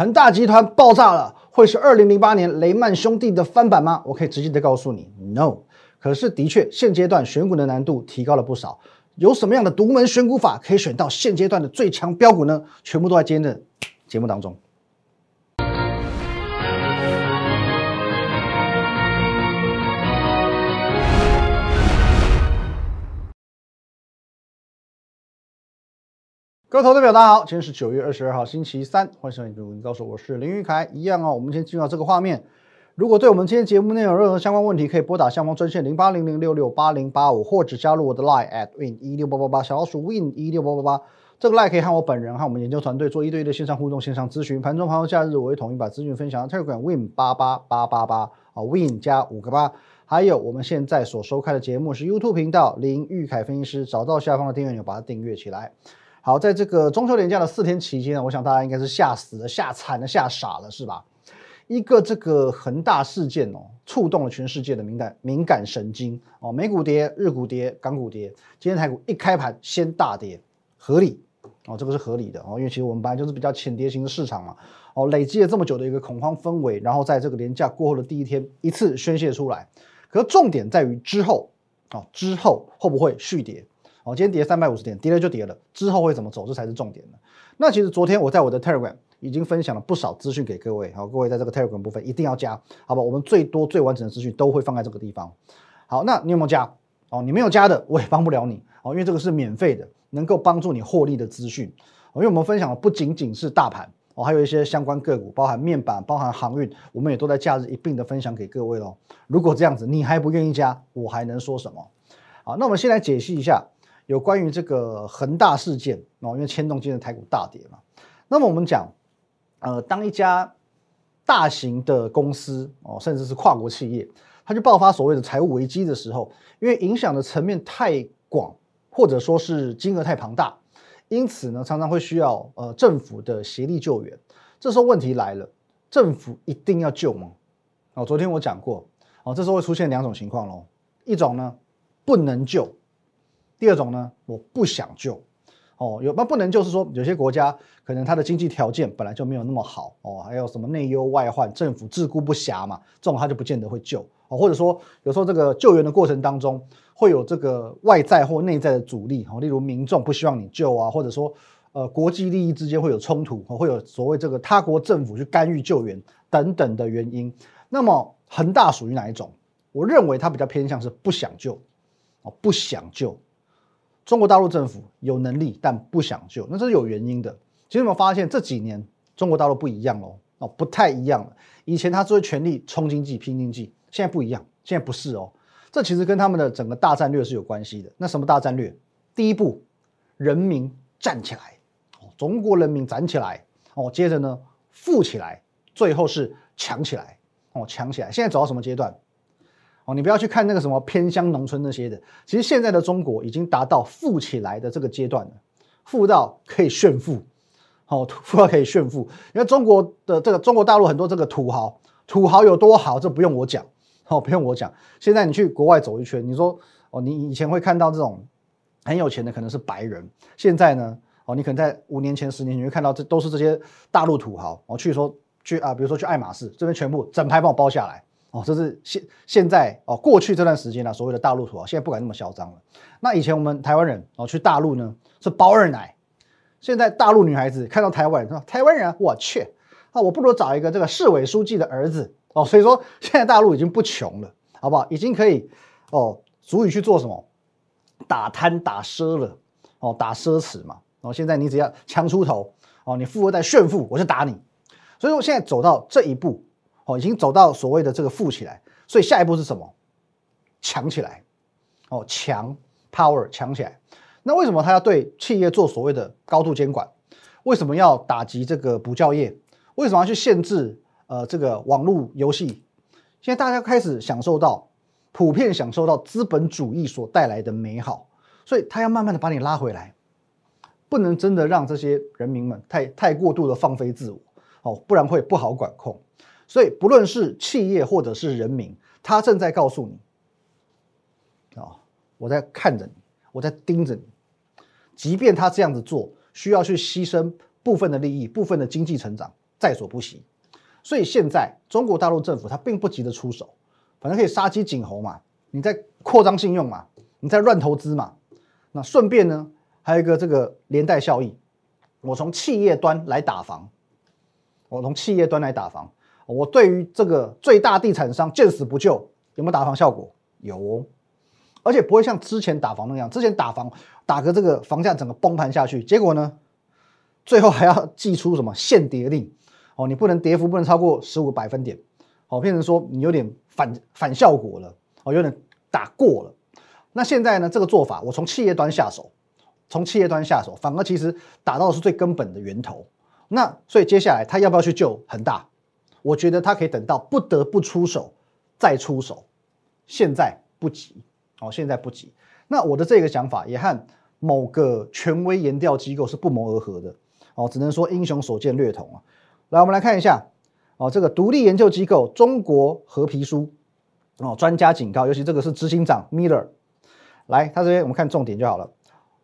恒大集团爆炸了，会是二零零八年雷曼兄弟的翻版吗？我可以直接的告诉你，no。可是的确，现阶段选股的难度提高了不少。有什么样的独门选股法可以选到现阶段的最强标股呢？全部都在今天的节目当中。各位投资者，大家好，今天是九月二十二号，星期三，欢迎收看《股民高手我是林玉凯》。一样哦，我们先进入到这个画面。如果对我们今天节目内容有任何相关问题，可以拨打下方专线零八零零六六八零八五，或者加入我的 Line at win 一六八八八，小老鼠 win 一六八八八。这个 Line 可以和我本人和我们研究团队做一对一的线上互动、线上咨询。盘中、盘后、假日，我会统一把资讯分享到特管 win 八八八八八啊，win 加五个八。还有我们现在所收看的节目是 YouTube 频道林玉凯分析师，找到下方的订阅钮，把它订阅起来。好，在这个中秋连假的四天期间呢，我想大家应该是吓死了、吓惨了、吓傻了，是吧？一个这个恒大事件哦，触动了全世界的敏感敏感神经哦，美股跌、日股跌、港股跌，今天台股一开盘先大跌，合理哦，这个是合理的哦，因为其实我们本来就是比较浅跌型的市场嘛，哦，累积了这么久的一个恐慌氛围，然后在这个连假过后的第一天一次宣泄出来，可重点在于之后哦，之后会不会续跌？哦，今天跌三百五十点，跌了就跌了，之后会怎么走，这才是重点的。那其实昨天我在我的 Telegram 已经分享了不少资讯给各位，好，各位在这个 Telegram 部分一定要加，好吧？我们最多最完整的资讯都会放在这个地方。好，那你有没有加？哦，你没有加的，我也帮不了你哦，因为这个是免费的，能够帮助你获利的资讯。因为我们分享的不仅仅是大盘哦，还有一些相关个股，包含面板、包含航运，我们也都在假日一并的分享给各位喽。如果这样子你还不愿意加，我还能说什么？好，那我们先来解析一下。有关于这个恒大事件哦，因为牵动今天的台股大跌嘛。那么我们讲，呃，当一家大型的公司哦，甚至是跨国企业，它就爆发所谓的财务危机的时候，因为影响的层面太广，或者说是金额太庞大，因此呢，常常会需要呃政府的协力救援。这时候问题来了，政府一定要救吗？哦，昨天我讲过哦，这时候会出现两种情况喽，一种呢不能救。第二种呢，我不想救，哦，有那不能救是说有些国家可能它的经济条件本来就没有那么好哦，还有什么内忧外患，政府自顾不暇嘛，这种他就不见得会救哦，或者说有时候这个救援的过程当中会有这个外在或内在的阻力哦，例如民众不希望你救啊，或者说呃国际利益之间会有冲突哦，会有所谓这个他国政府去干预救援等等的原因。那么恒大属于哪一种？我认为它比较偏向是不想救哦，不想救。中国大陆政府有能力，但不想救，那这是有原因的。其实有没有发现这几年中国大陆不一样喽？哦，不太一样了。以前他只会全力冲经济、拼经济，现在不一样，现在不是哦。这其实跟他们的整个大战略是有关系的。那什么大战略？第一步，人民站起来，哦，中国人民站起来，哦，接着呢，富起来，最后是强起来，哦，强起来。现在走到什么阶段？哦，你不要去看那个什么偏乡农村那些的，其实现在的中国已经达到富起来的这个阶段了，富到可以炫富，哦，富到可以炫富。因为中国的这个中国大陆很多这个土豪，土豪有多好，这不用我讲，哦，不用我讲。现在你去国外走一圈，你说哦，你以前会看到这种很有钱的可能是白人，现在呢，哦，你可能在五年前、十年前会看到这都是这些大陆土豪，哦，去说去啊，比如说去爱马仕这边全部整排帮我包下来。哦，这是现现在哦，过去这段时间呢，所谓的大陆土豪现在不敢那么嚣张了。那以前我们台湾人哦去大陆呢是包二奶，现在大陆女孩子看到台湾人说台湾人，我去啊，我不如找一个这个市委书记的儿子哦。所以说 现在大陆已经不穷了，好不好？已经可以哦，足以去做什么打贪打奢了哦，打奢侈嘛。哦，现在你只要强出头哦，你富二代炫富，我就打你。所以说现在走到这一步。哦，已经走到所谓的这个富起来，所以下一步是什么？强起来，哦，强 power 强起来。那为什么他要对企业做所谓的高度监管？为什么要打击这个补教业？为什么要去限制呃这个网络游戏？现在大家开始享受到普遍享受到资本主义所带来的美好，所以他要慢慢的把你拉回来，不能真的让这些人民们太太过度的放飞自我哦，不然会不好管控。所以，不论是企业或者是人民，他正在告诉你：啊，我在看着你，我在盯着你。即便他这样子做，需要去牺牲部分的利益、部分的经济成长，在所不惜。所以现在中国大陆政府它并不急着出手，反正可以杀鸡儆猴嘛，你在扩张信用嘛，你在乱投资嘛，那顺便呢还有一个这个连带效益，我从企业端来打防，我从企业端来打防，我对于这个最大地产商见死不救，有没有打防效果？有哦，而且不会像之前打房那样，之前打房打个这个房价整个崩盘下去，结果呢，最后还要寄出什么限跌令哦，你不能跌幅不能超过十五个百分点，哦，变成说你有点反反效果了，哦，有点打过了。那现在呢，这个做法我从企业端下手，从企业端下手，反而其实打到的是最根本的源头。那所以接下来他要不要去救恒大？我觉得他可以等到不得不出手再出手。现在不急哦，现在不急。那我的这个想法也和某个权威研调机构是不谋而合的哦，只能说英雄所见略同啊。来，我们来看一下哦，这个独立研究机构中国和皮书哦，专家警告，尤其这个是执行长 Miller。来，他这边我们看重点就好了。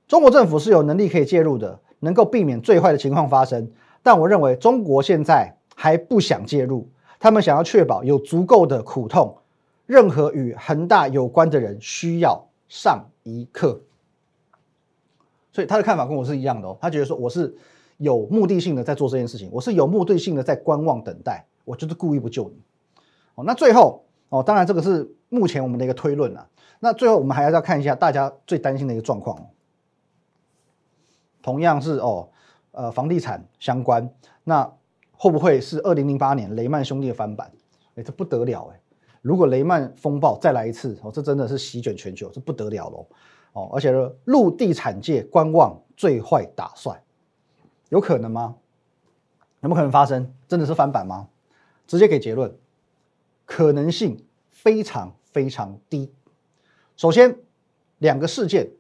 中国政府是有能力可以介入的，能够避免最坏的情况发生。但我认为中国现在还不想介入，他们想要确保有足够的苦痛。任何与恒大有关的人需要上一课，所以他的看法跟我是一样的哦。他觉得说我是有目的性的在做这件事情，我是有目的性的在观望等待，我就是故意不救你。哦，那最后哦，当然这个是目前我们的一个推论啊。那最后我们还要要看一下大家最担心的一个状况，同样是哦，呃，房地产相关，那会不会是二零零八年雷曼兄弟的翻版？哎，这不得了哎！如果雷曼风暴再来一次哦，这真的是席卷全球，这不得了喽哦！而且呢，陆地产界观望最坏打算，有可能吗？有没有可能发生？真的是翻版吗？直接给结论，可能性非常非常低。首先，两个事件，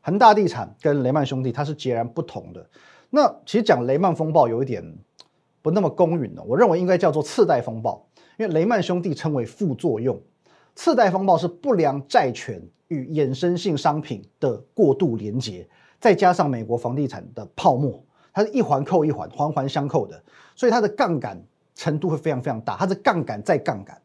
恒大地产跟雷曼兄弟它是截然不同的。那其实讲雷曼风暴有一点不那么公允了，我认为应该叫做次贷风暴。因为雷曼兄弟称为副作用，次贷风暴是不良债权与衍生性商品的过度连结，再加上美国房地产的泡沫，它是一环扣一环，环环相扣的，所以它的杠杆程度会非常非常大，它是杠杆再杠杆，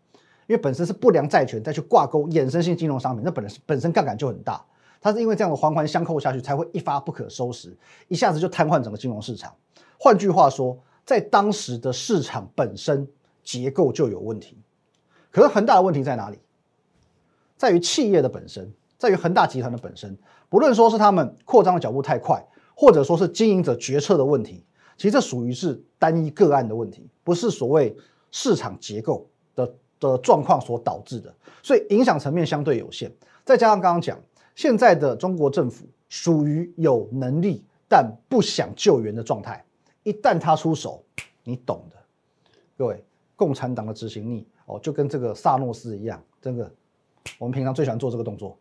因为本身是不良债权再去挂钩衍生性金融商品，那本身本身杠杆就很大，它是因为这样的环环相扣下去，才会一发不可收拾，一下子就瘫痪整个金融市场。换句话说，在当时的市场本身。结构就有问题，可是恒大的问题在哪里？在于企业的本身，在于恒大集团的本身。不论说是他们扩张的脚步太快，或者说是经营者决策的问题，其实这属于是单一个案的问题，不是所谓市场结构的的状况所导致的，所以影响层面相对有限。再加上刚刚讲，现在的中国政府属于有能力但不想救援的状态，一旦他出手，你懂的，各位。共产党的执行力哦，就跟这个萨诺斯一样，真的我们平常最喜欢做这个动作，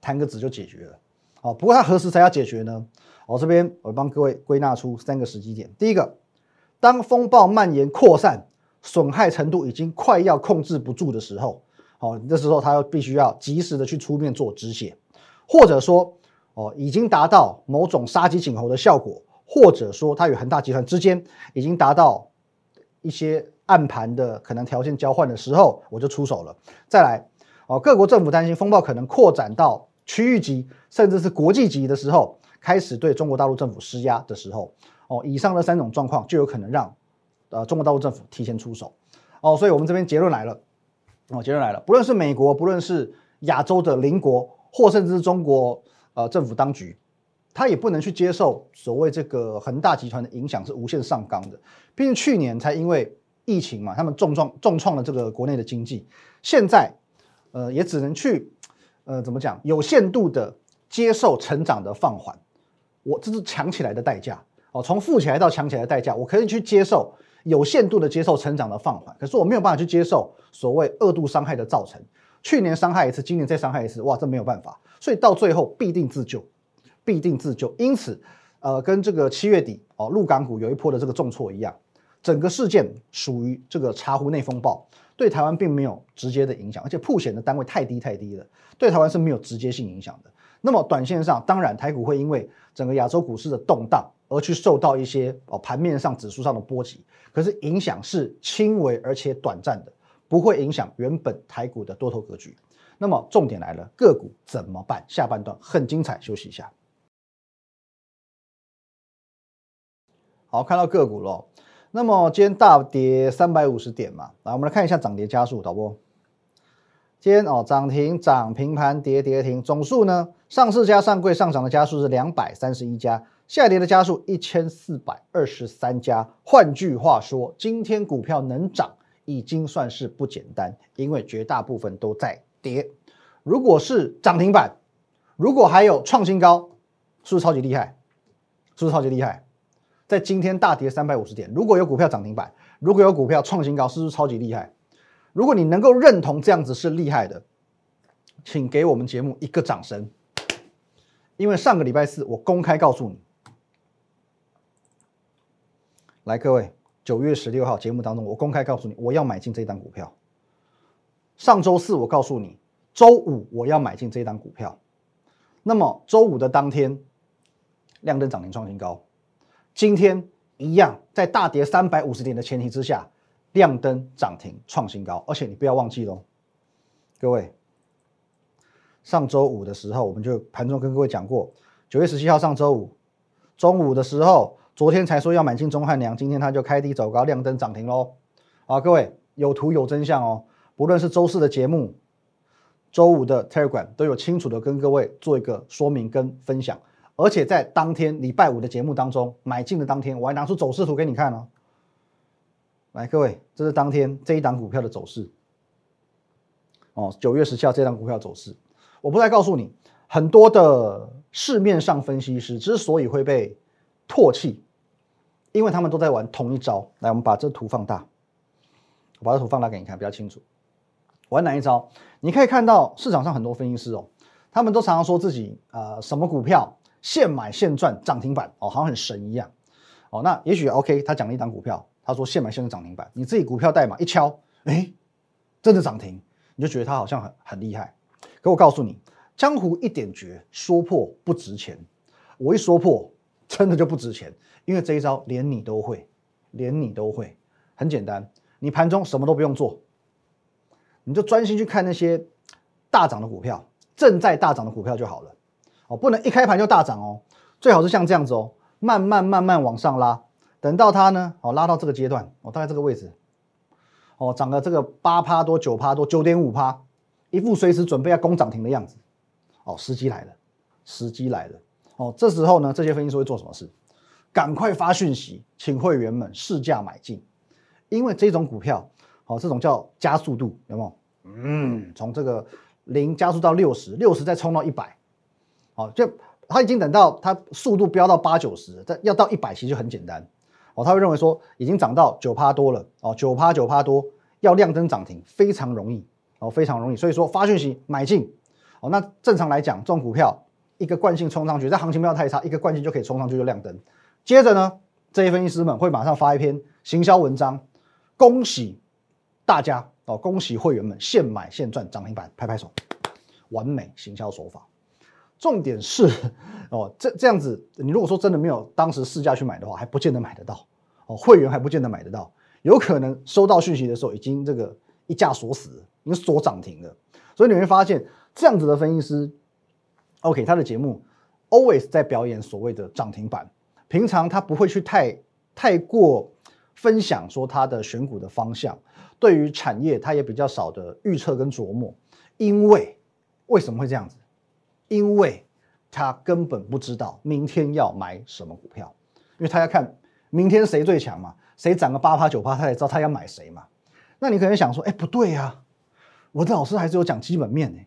弹个指就解决了。哦，不过他何时才要解决呢？我这边我帮各位归纳出三个时机点。第一个，当风暴蔓延扩散，损害程度已经快要控制不住的时候，哦，这时候他要必须要及时的去出面做止血，或者说哦，已经达到某种杀鸡儆猴的效果，或者说它与恒大集团之间已经达到一些。暗盘的可能条件交换的时候，我就出手了。再来，哦，各国政府担心风暴可能扩展到区域级，甚至是国际级的时候，开始对中国大陆政府施压的时候，哦，以上的三种状况就有可能让呃中国大陆政府提前出手。哦，所以我们这边结论来了，哦，结论来了，不论是美国，不论是亚洲的邻国，或甚至是中国呃政府当局，他也不能去接受所谓这个恒大集团的影响是无限上纲的。毕竟去年才因为疫情嘛，他们重创重创了这个国内的经济，现在，呃，也只能去，呃，怎么讲，有限度的接受成长的放缓，我这是强起来的代价。哦，从富起来到强起来的代价，我可以去接受有限度的接受成长的放缓，可是我没有办法去接受所谓二度伤害的造成，去年伤害一次，今年再伤害一次，哇，这没有办法，所以到最后必定自救，必定自救，因此，呃，跟这个七月底哦，陆港股有一波的这个重挫一样。整个事件属于这个茶壶内风暴，对台湾并没有直接的影响，而且铺险的单位太低太低了，对台湾是没有直接性影响的。那么短线上，当然台股会因为整个亚洲股市的动荡而去受到一些哦盘面上指数上的波及，可是影响是轻微而且短暂的，不会影响原本台股的多头格局。那么重点来了，个股怎么办？下半段很精彩，休息一下。好，看到个股了。那么今天大跌三百五十点嘛，来我们来看一下涨跌加速，导播。今天哦涨停涨平盘跌跌停，总数呢上市加上柜上涨的加速是两百三十一家，下跌的加速一千四百二十三家。换句话说，今天股票能涨已经算是不简单，因为绝大部分都在。跌，如果是涨停板，如果还有创新高，是不是超级厉害？是不是超级厉害？在今天大跌三百五十点，如果有股票涨停板，如果有股票创新高，是不是超级厉害？如果你能够认同这样子是厉害的，请给我们节目一个掌声，因为上个礼拜四我公开告诉你，来各位，九月十六号节目当中，我公开告诉你，我要买进这档股票。上周四我告诉你，周五我要买进这档股票。那么周五的当天，亮灯涨停创新高。今天一样，在大跌三百五十点的前提之下，亮灯涨停创新高。而且你不要忘记喽，各位，上周五的时候，我们就盘中跟各位讲过，九月十七号上周五中午的时候，昨天才说要买进中汉良，今天它就开低走高，亮灯涨停喽。啊，各位有图有真相哦。不论是周四的节目，周五的 Telegram 都有清楚的跟各位做一个说明跟分享，而且在当天礼拜五的节目当中，买进的当天，我还拿出走势图给你看哦。来，各位，这是当天这一档股票的走势。哦，九月十七号这档股票走势，我不再告诉你，很多的市面上分析师之所以会被唾弃，因为他们都在玩同一招。来，我们把这图放大，我把这图放大给你看，比较清楚。玩哪一招？你可以看到市场上很多分析师哦，他们都常常说自己呃什么股票现买现赚涨停板哦，好像很神一样哦。那也许 OK，他讲了一档股票，他说现买现赚涨停板，你自己股票代码一敲，哎，真的涨停，你就觉得他好像很很厉害。可我告诉你，江湖一点绝，说破不值钱。我一说破，真的就不值钱，因为这一招连你都会，连你都会，很简单，你盘中什么都不用做。你就专心去看那些大涨的股票，正在大涨的股票就好了，哦，不能一开盘就大涨哦，最好是像这样子哦，慢慢慢慢往上拉，等到它呢，哦，拉到这个阶段，哦，大概这个位置，哦，涨了这个八趴多、九趴多、九点五趴，一副随时准备要攻涨停的样子，哦，时机来了，时机来了，哦，这时候呢，这些分析师会做什么事？赶快发讯息，请会员们试价买进，因为这种股票。哦，这种叫加速度，有没有？嗯，从这个零加速到六十，六十再冲到一百，好，就他已经等到它速度飙到八九十，但要到一百其实就很简单。哦，他会认为说已经涨到九趴多了，哦，九趴九趴多要亮灯涨停非常容易，哦，非常容易。所以说发讯息买进，哦，那正常来讲，这种股票一个惯性冲上去，在行情不要太差，一个惯性就可以冲上去就亮灯。接着呢，这些分析师们会马上发一篇行销文章，恭喜。大家哦，恭喜会员们现买现赚涨停板，拍拍手，完美行销手法。重点是 哦，这这样子，你如果说真的没有当时市价去买的话，还不见得买得到哦。会员还不见得买得到，有可能收到讯息的时候已经这个一价锁死，已经锁涨停了。所以你会发现，这样子的分析师，OK，他的节目 always 在表演所谓的涨停板，平常他不会去太太过分享说他的选股的方向。对于产业，他也比较少的预测跟琢磨，因为为什么会这样子？因为他根本不知道明天要买什么股票，因为他要看明天谁最强嘛，谁涨个八趴九趴，他才知道他要买谁嘛。那你可能想说，哎，不对呀，我的老师还是有讲基本面呢。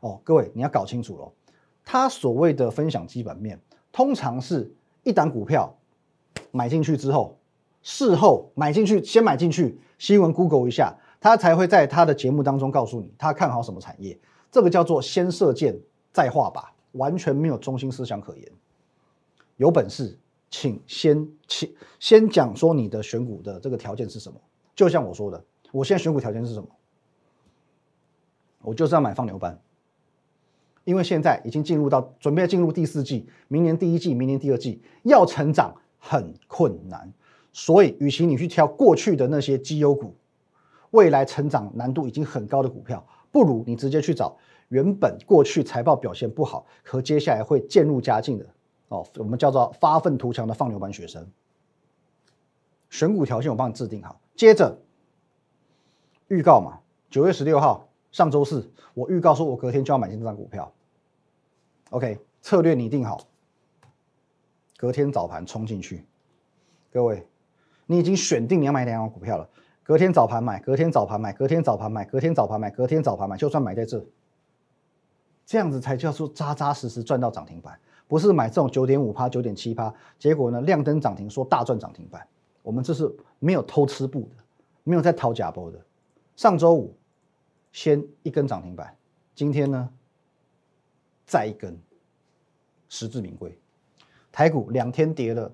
哦，各位你要搞清楚喽，他所谓的分享基本面，通常是一档股票买进去之后。事后买进去，先买进去，新闻 Google 一下，他才会在他的节目当中告诉你他看好什么产业。这个叫做先射箭再画吧，完全没有中心思想可言。有本事，请先请先讲说你的选股的这个条件是什么。就像我说的，我现在选股条件是什么？我就是要买放牛班，因为现在已经进入到准备进入第四季，明年第一季，明年第二季要成长。很困难。所以，与其你去挑过去的那些绩优股，未来成长难度已经很高的股票，不如你直接去找原本过去财报表现不好和接下来会渐入佳境的哦，我们叫做发愤图强的放牛班学生。选股条件我帮你制定好，接着预告嘛，九月十六号上周四，我预告说我隔天就要买进这张股票。OK，策略拟定好，隔天早盘冲进去，各位。你已经选定你要买两张股票了，隔天早盘买，隔天早盘买，隔天早盘买，隔天早盘买，隔天早盘买，就算买在这，这样子才叫做扎扎实实赚到涨停板，不是买这种九点五趴、九点七趴，结果呢亮灯涨停说大赚涨停板，我们这是没有偷吃布的，没有在掏假包的。上周五先一根涨停板，今天呢再一根，实至名归。台股两天跌了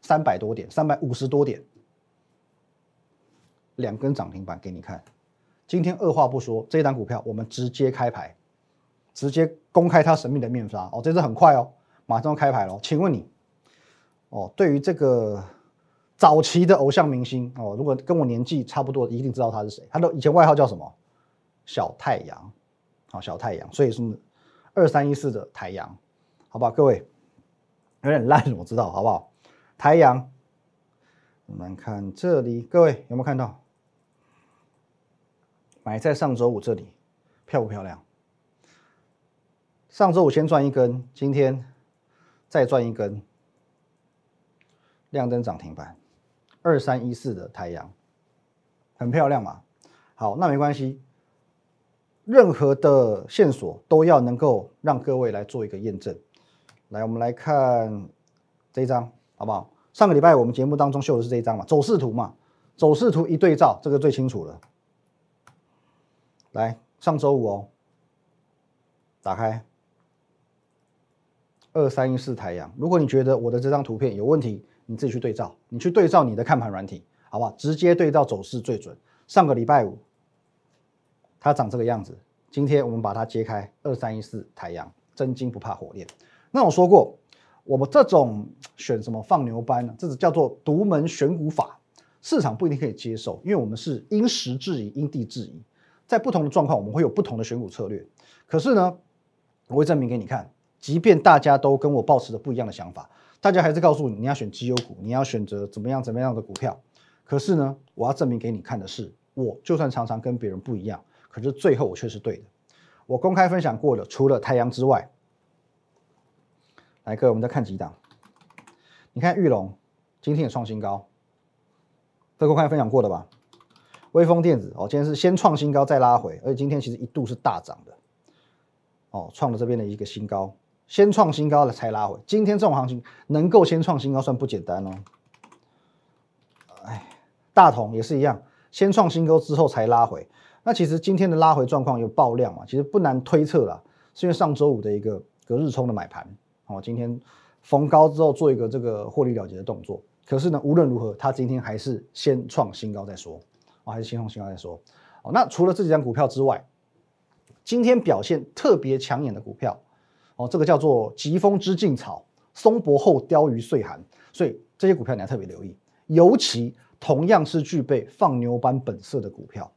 三百多点，三百五十多点。两根涨停板给你看，今天二话不说，这一档股票我们直接开牌，直接公开它神秘的面纱哦，这次很快哦，马上要开牌了。请问你，哦，对于这个早期的偶像明星哦，如果跟我年纪差不多，一定知道他是谁。他的以前外号叫什么？小太阳，好，小太阳。所以是二三一四的太阳，好不好？各位有点烂，我知道，好不好？太阳，我们看这里，各位有没有看到？买在上周五这里，漂不漂亮？上周五先赚一根，今天再赚一根，亮灯涨停板，二三一四的太阳，很漂亮嘛。好，那没关系，任何的线索都要能够让各位来做一个验证。来，我们来看这一张，好不好？上个礼拜我们节目当中秀的是这一张嘛，走势图嘛，走势图一对照，这个最清楚了。来，上周五哦，打开二三一四太阳。如果你觉得我的这张图片有问题，你自己去对照，你去对照你的看盘软体，好不好？直接对照走势最准。上个礼拜五，它长这个样子。今天我们把它揭开，二三一四太阳，真金不怕火炼。那我说过，我们这种选什么放牛班呢？这是叫做独门选股法，市场不一定可以接受，因为我们是因时制宜，因地制宜。在不同的状况，我们会有不同的选股策略。可是呢，我会证明给你看，即便大家都跟我保持着不一样的想法，大家还是告诉你你要选绩优股，你要选择怎么样怎么样的股票。可是呢，我要证明给你看的是，我就算常常跟别人不一样，可是最后我却是对的。我公开分享过的，除了太阳之外，来各位，我们再看几档。你看玉龙今天也创新高，这公开分享过的吧？微风电子哦，今天是先创新高再拉回，而且今天其实一度是大涨的，哦，创了这边的一个新高，先创新高了才拉回。今天这种行情能够先创新高算不简单哦。哎，大同也是一样，先创新高之后才拉回。那其实今天的拉回状况有爆量嘛？其实不难推测啦，是因为上周五的一个隔日冲的买盘，哦，今天逢高之后做一个这个获利了结的动作。可是呢，无论如何，它今天还是先创新高再说。我还是先从新高再说。哦，那除了这几张股票之外，今天表现特别抢眼的股票，哦，这个叫做疾风知劲草，松柏后雕鱼岁寒，所以这些股票你要特别留意。尤其同样是具备放牛班本色的股票，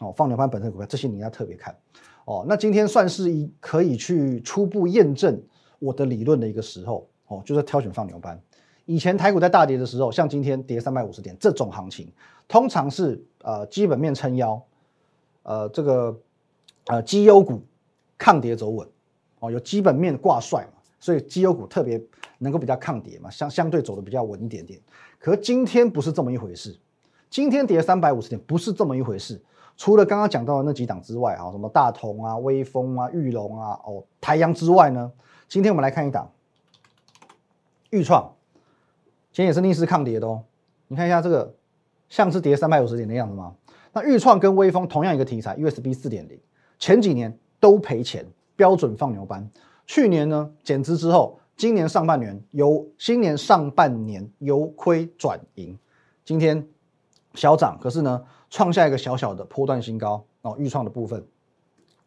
哦，放牛班本色股票，这些你要特别看。哦，那今天算是一可以去初步验证我的理论的一个时候，哦，就是挑选放牛班。以前台股在大跌的时候，像今天跌三百五十点这种行情，通常是呃基本面撑腰，呃这个呃绩优股抗跌走稳，哦有基本面挂帅嘛，所以绩优股特别能够比较抗跌嘛，相相对走的比较稳一点点。可今天不是这么一回事，今天跌三百五十点不是这么一回事。除了刚刚讲到的那几档之外啊，什么大同啊、威风啊、玉龙啊、哦台阳之外呢，今天我们来看一档豫创。今天也是逆势抗跌的哦，你看一下这个像是跌三百五十点的样子吗？那豫创跟微风同样一个题材，USB 四点零，前几年都赔钱，标准放牛班。去年呢减资之后，今年上半年由新年上半年由亏转盈，今天小涨，可是呢创下一个小小的波段新高哦。豫创的部分，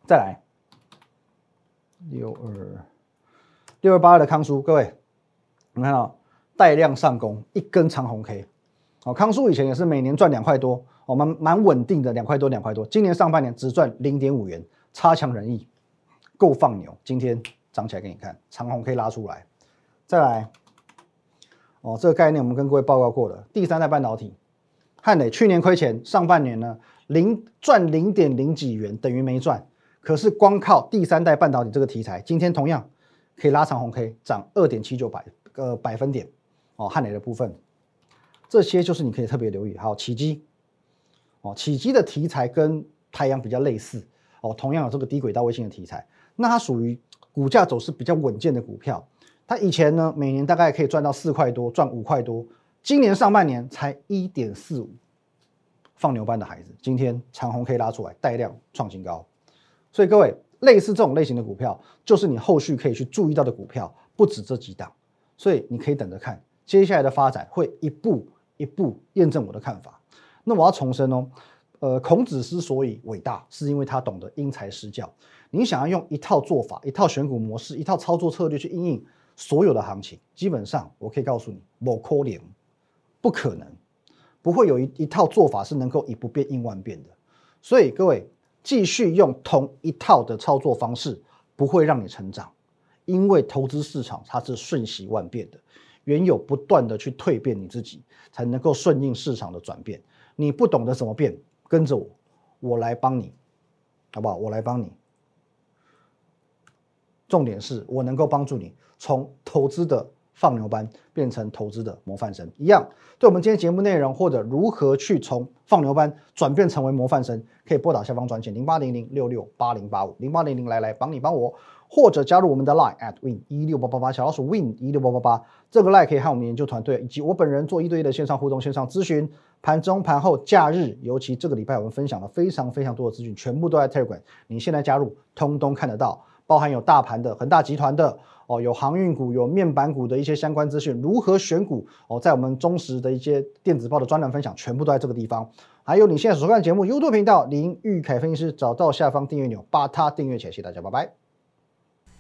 再来六二六二八二的康叔，各位，你们看到。带量上攻，一根长红 K。哦，康叔以前也是每年赚两块多，我们蛮稳定的两块多两块多。今年上半年只赚零点五元，差强人意，够放牛。今天涨起来给你看，长红可以拉出来。再来，哦，这个概念我们跟各位报告过了。第三代半导体，汉磊去年亏钱，上半年呢零赚零点零几元，等于没赚。可是光靠第三代半导体这个题材，今天同样可以拉长红 K，涨二点七九百个百分点。哦，汉雷的部分。这些就是你可以特别留意，好，起基，哦，起基的题材跟太阳比较类似，哦，同样有这个低轨道卫星的题材，那它属于股价走势比较稳健的股票，它以前呢每年大概可以赚到四块多，赚五块多，今年上半年才一点四五，放牛班的孩子，今天长虹可以拉出来带量创新高，所以各位类似这种类型的股票，就是你后续可以去注意到的股票，不止这几档，所以你可以等着看接下来的发展会一步。一步验证我的看法。那我要重申哦，呃，孔子之所以伟大，是因为他懂得因材施教。你想要用一套做法、一套选股模式、一套操作策略去应应所有的行情，基本上我可以告诉你，某可能不可能，不会有一一套做法是能够以不变应万变的。所以各位继续用同一套的操作方式，不会让你成长，因为投资市场它是瞬息万变的。原有不断的去蜕变你自己，才能够顺应市场的转变。你不懂得怎么变，跟着我，我来帮你，好不好？我来帮你。重点是我能够帮助你从投资的放牛班变成投资的模范生。一样，对我们今天节目内容或者如何去从放牛班转变成为模范生，可以拨打下方专线零八零零六六八零八五零八零零来来帮你帮我。或者加入我们的 Line at win 一六八八八小老鼠 win 一六八八八，这个 Line 可以和我们研究团队以及我本人做一对一的线上互动、线上咨询。盘中、盘后、假日，尤其这个礼拜我们分享了非常非常多的资讯，全部都在 Telegram。你现在加入，通通看得到，包含有大盘的恒大集团的哦，有航运股、有面板股的一些相关资讯，如何选股哦，在我们忠实的一些电子报的专栏分享，全部都在这个地方。还有你现在所看节目 YouTube 频道林玉凯分析师，找到下方订阅钮，把它订阅起来。谢谢大家，拜拜。